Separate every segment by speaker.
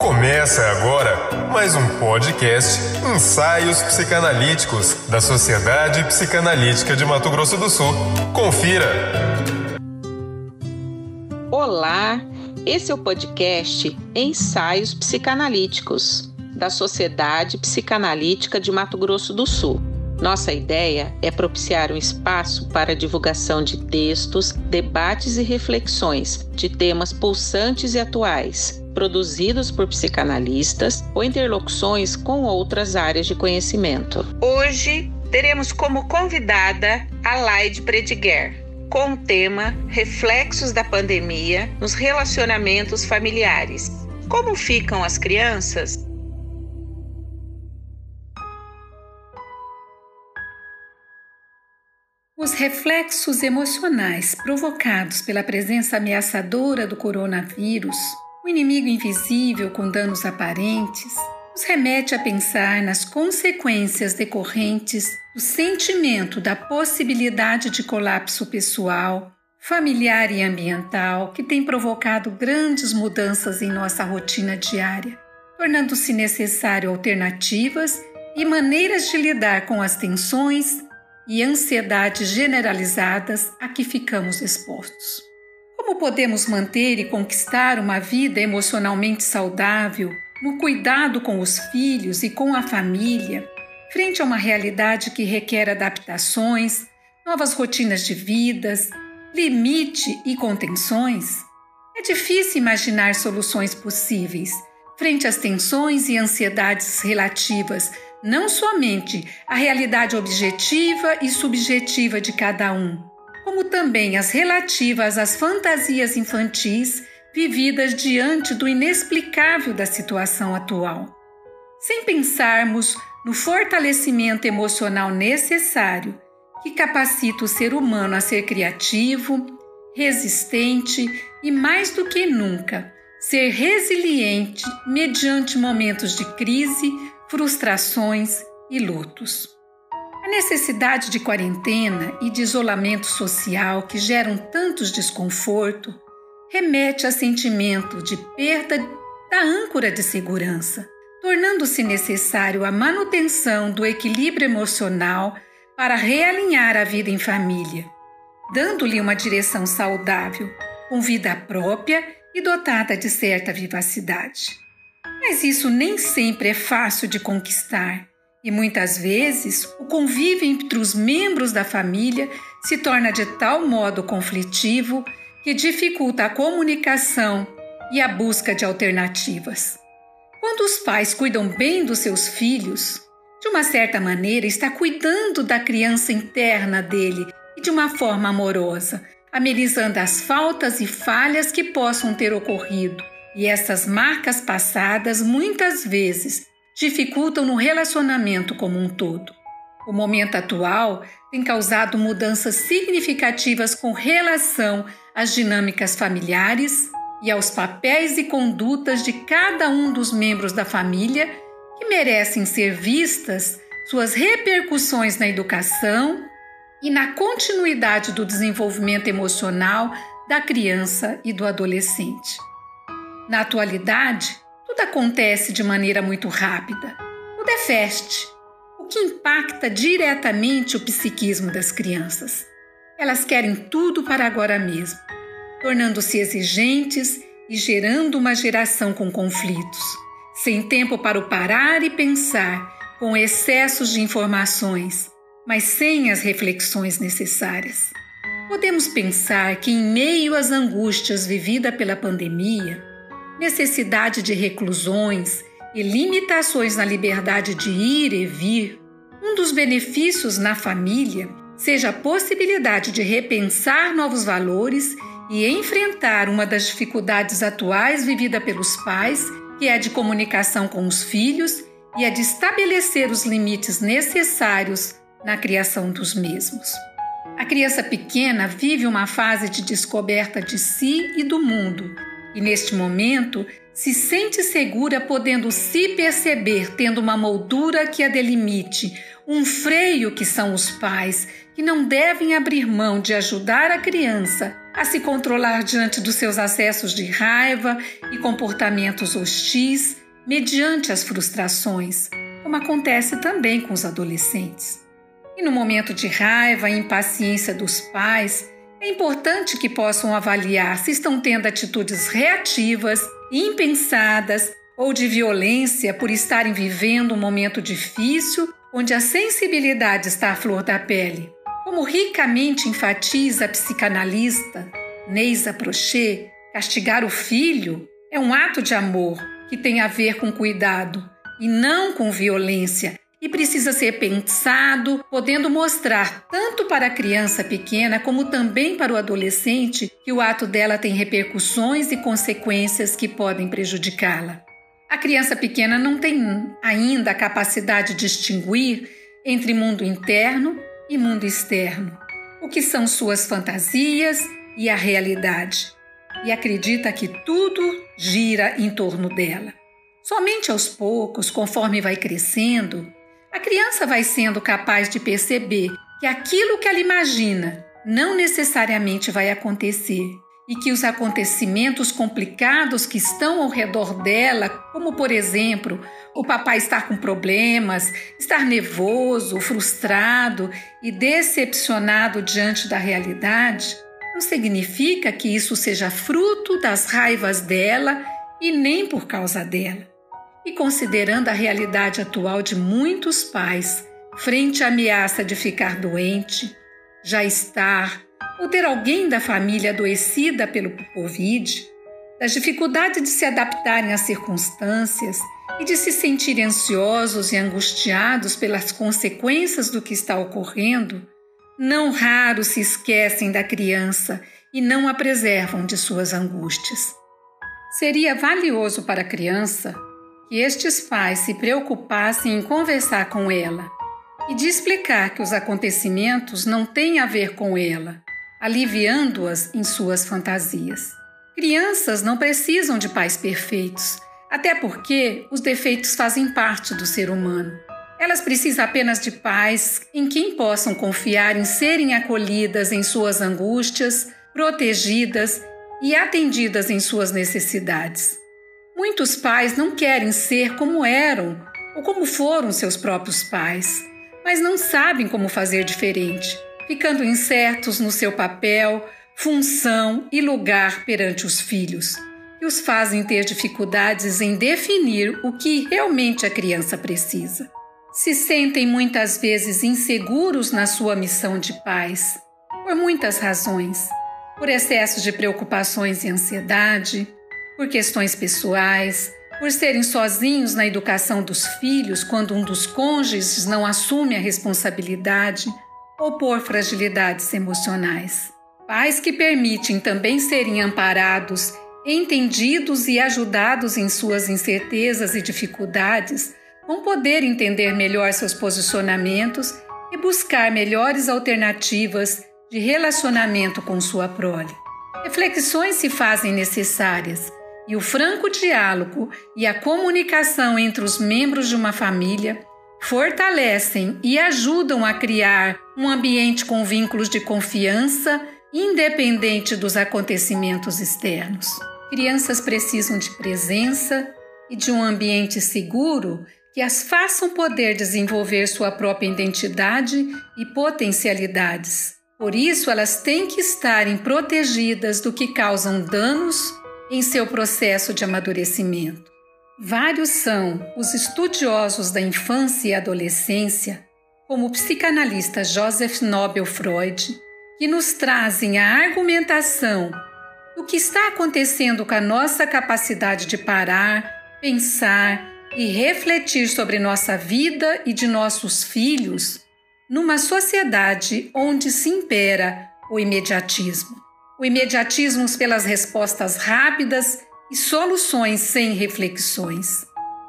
Speaker 1: Começa agora mais um podcast Ensaios Psicanalíticos da Sociedade Psicanalítica de Mato Grosso do Sul. Confira!
Speaker 2: Olá, esse é o podcast Ensaios Psicanalíticos da Sociedade Psicanalítica de Mato Grosso do Sul. Nossa ideia é propiciar um espaço para a divulgação de textos, debates e reflexões de temas pulsantes e atuais, produzidos por psicanalistas ou interlocuções com outras áreas de conhecimento. Hoje teremos como convidada a Laide Prediguer, com o tema Reflexos da Pandemia nos Relacionamentos Familiares. Como ficam as crianças
Speaker 3: Os reflexos emocionais provocados pela presença ameaçadora do coronavírus, o inimigo invisível com danos aparentes, nos remete a pensar nas consequências decorrentes do sentimento da possibilidade de colapso pessoal, familiar e ambiental que tem provocado grandes mudanças em nossa rotina diária, tornando-se necessário alternativas e maneiras de lidar com as tensões e ansiedades generalizadas a que ficamos expostos. Como podemos manter e conquistar uma vida emocionalmente saudável no cuidado com os filhos e com a família, frente a uma realidade que requer adaptações, novas rotinas de vidas, limite e contenções? É difícil imaginar soluções possíveis frente às tensões e ansiedades relativas não somente à realidade objetiva e subjetiva de cada um, como também as relativas às fantasias infantis vividas diante do inexplicável da situação atual. Sem pensarmos no fortalecimento emocional necessário que capacita o ser humano a ser criativo, resistente e, mais do que nunca, ser resiliente mediante momentos de crise, frustrações e lutos. A necessidade de quarentena e de isolamento social que geram tantos desconforto remete a sentimento de perda da âncora de segurança, tornando-se necessário a manutenção do equilíbrio emocional para realinhar a vida em família, dando-lhe uma direção saudável, com vida própria e dotada de certa vivacidade. Mas isso nem sempre é fácil de conquistar e muitas vezes o convívio entre os membros da família se torna de tal modo conflitivo que dificulta a comunicação e a busca de alternativas. Quando os pais cuidam bem dos seus filhos, de uma certa maneira está cuidando da criança interna dele e de uma forma amorosa, amenizando as faltas e falhas que possam ter ocorrido e essas marcas passadas muitas vezes dificultam no relacionamento como um todo. O momento atual tem causado mudanças significativas com relação às dinâmicas familiares e aos papéis e condutas de cada um dos membros da família que merecem ser vistas suas repercussões na educação e na continuidade do desenvolvimento emocional da criança e do adolescente. Na atualidade, tudo acontece de maneira muito rápida. Tudo é fast, o que impacta diretamente o psiquismo das crianças. Elas querem tudo para agora mesmo, tornando-se exigentes e gerando uma geração com conflitos, sem tempo para o parar e pensar, com excessos de informações, mas sem as reflexões necessárias. Podemos pensar que, em meio às angústias vividas pela pandemia, necessidade de reclusões e limitações na liberdade de ir e vir, um dos benefícios na família seja a possibilidade de repensar novos valores e enfrentar uma das dificuldades atuais vivida pelos pais, que é a de comunicação com os filhos e a de estabelecer os limites necessários na criação dos mesmos. A criança pequena vive uma fase de descoberta de si e do mundo e neste momento se sente segura podendo se perceber tendo uma moldura que a delimite, um freio que são os pais, que não devem abrir mão de ajudar a criança a se controlar diante dos seus acessos de raiva e comportamentos hostis mediante as frustrações, como acontece também com os adolescentes. E no momento de raiva e impaciência dos pais, é importante que possam avaliar se estão tendo atitudes reativas, impensadas ou de violência por estarem vivendo um momento difícil onde a sensibilidade está à flor da pele. Como ricamente enfatiza a psicanalista Neisa Prochet, castigar o filho é um ato de amor que tem a ver com cuidado e não com violência e precisa ser pensado, podendo mostrar tanto para a criança pequena como também para o adolescente que o ato dela tem repercussões e consequências que podem prejudicá-la. A criança pequena não tem ainda a capacidade de distinguir entre mundo interno e mundo externo, o que são suas fantasias e a realidade, e acredita que tudo gira em torno dela. Somente aos poucos, conforme vai crescendo, a criança vai sendo capaz de perceber que aquilo que ela imagina não necessariamente vai acontecer e que os acontecimentos complicados que estão ao redor dela, como por exemplo, o papai estar com problemas, estar nervoso, frustrado e decepcionado diante da realidade, não significa que isso seja fruto das raivas dela e nem por causa dela. E considerando a realidade atual de muitos pais frente à ameaça de ficar doente, já estar ou ter alguém da família adoecida pelo Covid, das dificuldades de se adaptarem às circunstâncias e de se sentirem ansiosos e angustiados pelas consequências do que está ocorrendo, não raro se esquecem da criança e não a preservam de suas angústias. Seria valioso para a criança que estes pais se preocupassem em conversar com ela e de explicar que os acontecimentos não têm a ver com ela, aliviando-as em suas fantasias. Crianças não precisam de pais perfeitos, até porque os defeitos fazem parte do ser humano. Elas precisam apenas de pais em quem possam confiar em serem acolhidas em suas angústias, protegidas e atendidas em suas necessidades. Muitos pais não querem ser como eram ou como foram seus próprios pais, mas não sabem como fazer diferente, ficando incertos no seu papel, função e lugar perante os filhos, e os fazem ter dificuldades em definir o que realmente a criança precisa. Se sentem muitas vezes inseguros na sua missão de pais, por muitas razões, por excesso de preocupações e ansiedade, por questões pessoais, por serem sozinhos na educação dos filhos quando um dos cônjuges não assume a responsabilidade, ou por fragilidades emocionais. Pais que permitem também serem amparados, entendidos e ajudados em suas incertezas e dificuldades vão poder entender melhor seus posicionamentos e buscar melhores alternativas de relacionamento com sua prole. Reflexões se fazem necessárias e o franco diálogo e a comunicação entre os membros de uma família fortalecem e ajudam a criar um ambiente com vínculos de confiança, independente dos acontecimentos externos. Crianças precisam de presença e de um ambiente seguro que as façam poder desenvolver sua própria identidade e potencialidades. Por isso, elas têm que estarem protegidas do que causam danos em seu processo de amadurecimento. Vários são os estudiosos da infância e adolescência, como o psicanalista Joseph Nobel Freud, que nos trazem a argumentação do que está acontecendo com a nossa capacidade de parar, pensar e refletir sobre nossa vida e de nossos filhos numa sociedade onde se impera o imediatismo o imediatismo pelas respostas rápidas e soluções sem reflexões.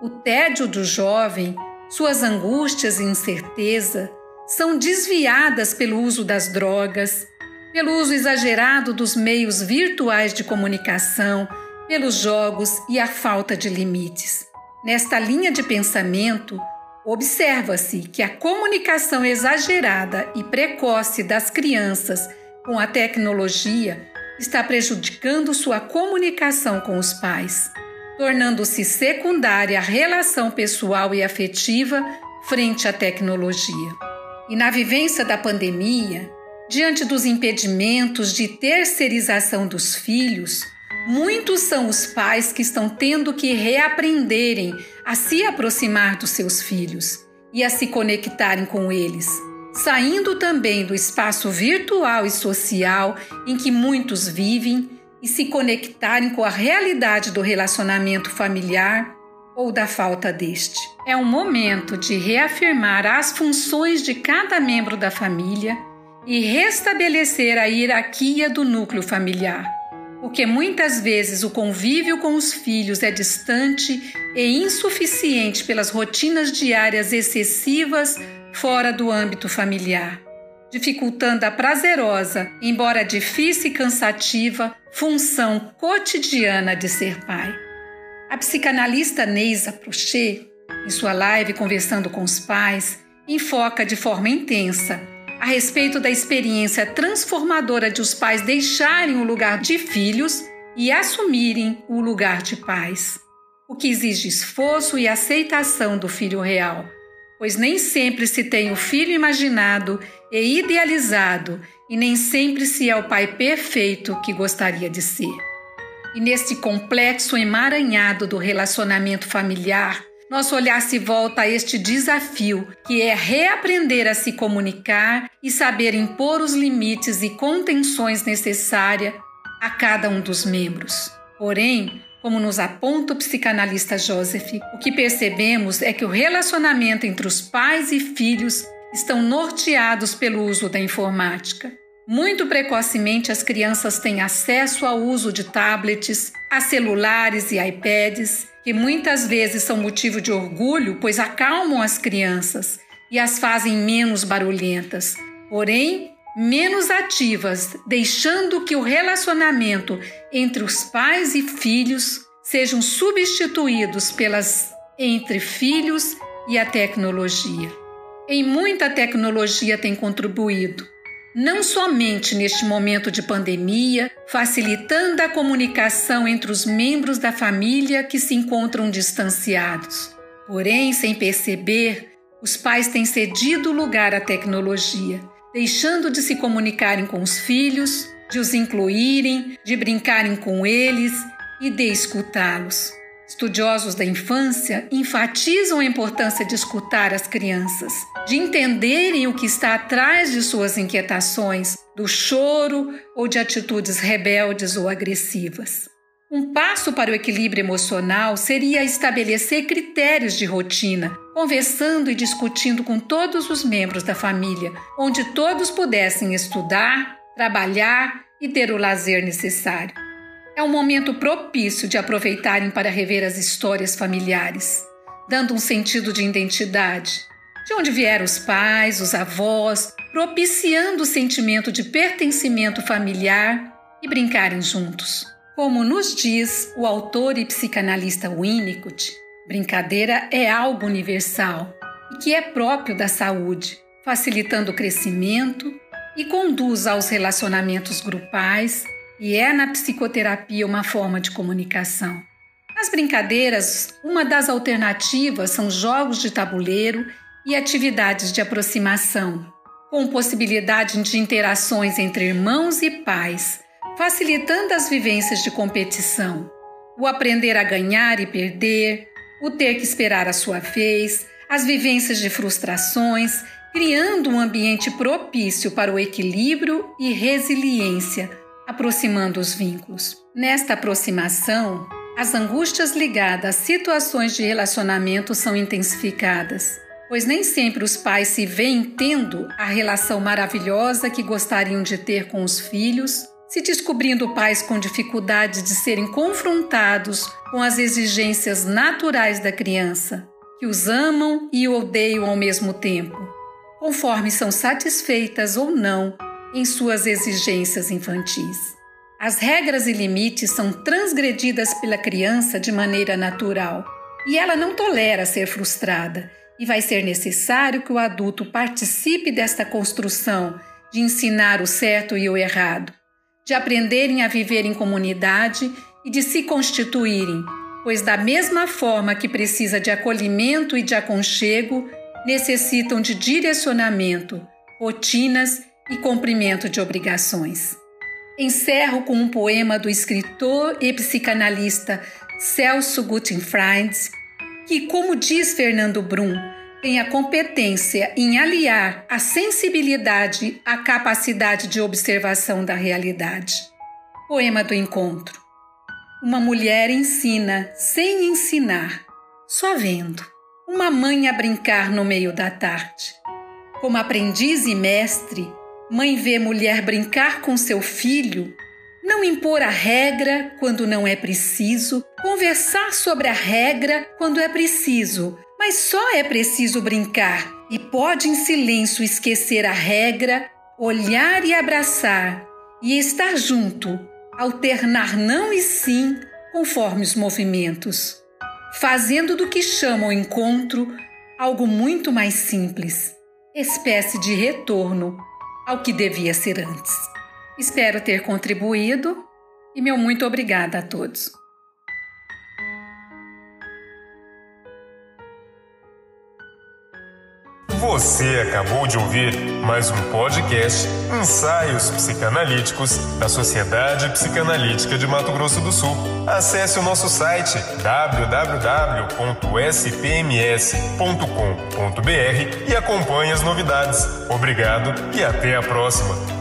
Speaker 3: O tédio do jovem, suas angústias e incerteza são desviadas pelo uso das drogas, pelo uso exagerado dos meios virtuais de comunicação, pelos jogos e a falta de limites. Nesta linha de pensamento, observa-se que a comunicação exagerada e precoce das crianças com a tecnologia está prejudicando sua comunicação com os pais, tornando-se secundária a relação pessoal e afetiva frente à tecnologia. E na vivência da pandemia, diante dos impedimentos de terceirização dos filhos, muitos são os pais que estão tendo que reaprenderem a se aproximar dos seus filhos e a se conectarem com eles saindo também do espaço virtual e social em que muitos vivem e se conectarem com a realidade do relacionamento familiar ou da falta deste. É um momento de reafirmar as funções de cada membro da família e restabelecer a hierarquia do núcleo familiar, porque muitas vezes o convívio com os filhos é distante e insuficiente pelas rotinas diárias excessivas fora do âmbito familiar, dificultando a prazerosa, embora difícil e cansativa, função cotidiana de ser pai. A psicanalista Neisa Prochet, em sua live Conversando com os Pais, enfoca de forma intensa a respeito da experiência transformadora de os pais deixarem o lugar de filhos e assumirem o lugar de pais, o que exige esforço e aceitação do filho real pois nem sempre se tem o filho imaginado e idealizado, e nem sempre se é o pai perfeito que gostaria de ser. E neste complexo emaranhado do relacionamento familiar, nosso olhar se volta a este desafio, que é reaprender a se comunicar e saber impor os limites e contenções necessárias a cada um dos membros. Porém, como nos aponta o psicanalista Joseph, o que percebemos é que o relacionamento entre os pais e filhos estão norteados pelo uso da informática. Muito precocemente, as crianças têm acesso ao uso de tablets, a celulares e iPads, que muitas vezes são motivo de orgulho, pois acalmam as crianças e as fazem menos barulhentas. Porém, menos ativas, deixando que o relacionamento entre os pais e filhos sejam substituídos pelas entre filhos e a tecnologia. Em muita tecnologia tem contribuído, não somente neste momento de pandemia, facilitando a comunicação entre os membros da família que se encontram distanciados. Porém, sem perceber, os pais têm cedido lugar à tecnologia deixando de se comunicarem com os filhos, de os incluírem, de brincarem com eles e de escutá-los. Estudiosos da infância enfatizam a importância de escutar as crianças, de entenderem o que está atrás de suas inquietações, do choro ou de atitudes rebeldes ou agressivas. Um passo para o equilíbrio emocional seria estabelecer critérios de rotina, conversando e discutindo com todos os membros da família, onde todos pudessem estudar, trabalhar e ter o lazer necessário. É um momento propício de aproveitarem para rever as histórias familiares, dando um sentido de identidade, de onde vieram os pais, os avós, propiciando o sentimento de pertencimento familiar e brincarem juntos. Como nos diz o autor e psicanalista Winnicott, brincadeira é algo universal e que é próprio da saúde, facilitando o crescimento e conduz aos relacionamentos grupais e é na psicoterapia uma forma de comunicação. Nas brincadeiras, uma das alternativas são jogos de tabuleiro e atividades de aproximação, com possibilidade de interações entre irmãos e pais facilitando as vivências de competição, o aprender a ganhar e perder, o ter que esperar a sua vez, as vivências de frustrações, criando um ambiente propício para o equilíbrio e resiliência, aproximando os vínculos. Nesta aproximação, as angústias ligadas a situações de relacionamento são intensificadas, pois nem sempre os pais se veem tendo a relação maravilhosa que gostariam de ter com os filhos se descobrindo pais com dificuldade de serem confrontados com as exigências naturais da criança, que os amam e odeiam ao mesmo tempo, conforme são satisfeitas ou não em suas exigências infantis. As regras e limites são transgredidas pela criança de maneira natural e ela não tolera ser frustrada, e vai ser necessário que o adulto participe desta construção de ensinar o certo e o errado de aprenderem a viver em comunidade e de se constituírem, pois, da mesma forma que precisa de acolhimento e de aconchego, necessitam de direcionamento, rotinas e cumprimento de obrigações. Encerro com um poema do escritor e psicanalista Celso Guttenfried, que, como diz Fernando Brum, tem a competência em aliar a sensibilidade à capacidade de observação da realidade. Poema do encontro. Uma mulher ensina sem ensinar, só vendo. Uma mãe a brincar no meio da tarde. Como aprendiz e mestre, mãe vê mulher brincar com seu filho, não impor a regra quando não é preciso, conversar sobre a regra quando é preciso, mas só é preciso brincar e pode em silêncio esquecer a regra, olhar e abraçar e estar junto, alternar não e sim conforme os movimentos, fazendo do que chamam encontro algo muito mais simples, espécie de retorno ao que devia ser antes. Espero ter contribuído e meu muito obrigada a todos.
Speaker 1: Você acabou de ouvir mais um podcast Ensaios Psicanalíticos da Sociedade Psicanalítica de Mato Grosso do Sul. Acesse o nosso site www.spms.com.br e acompanhe as novidades. Obrigado e até a próxima.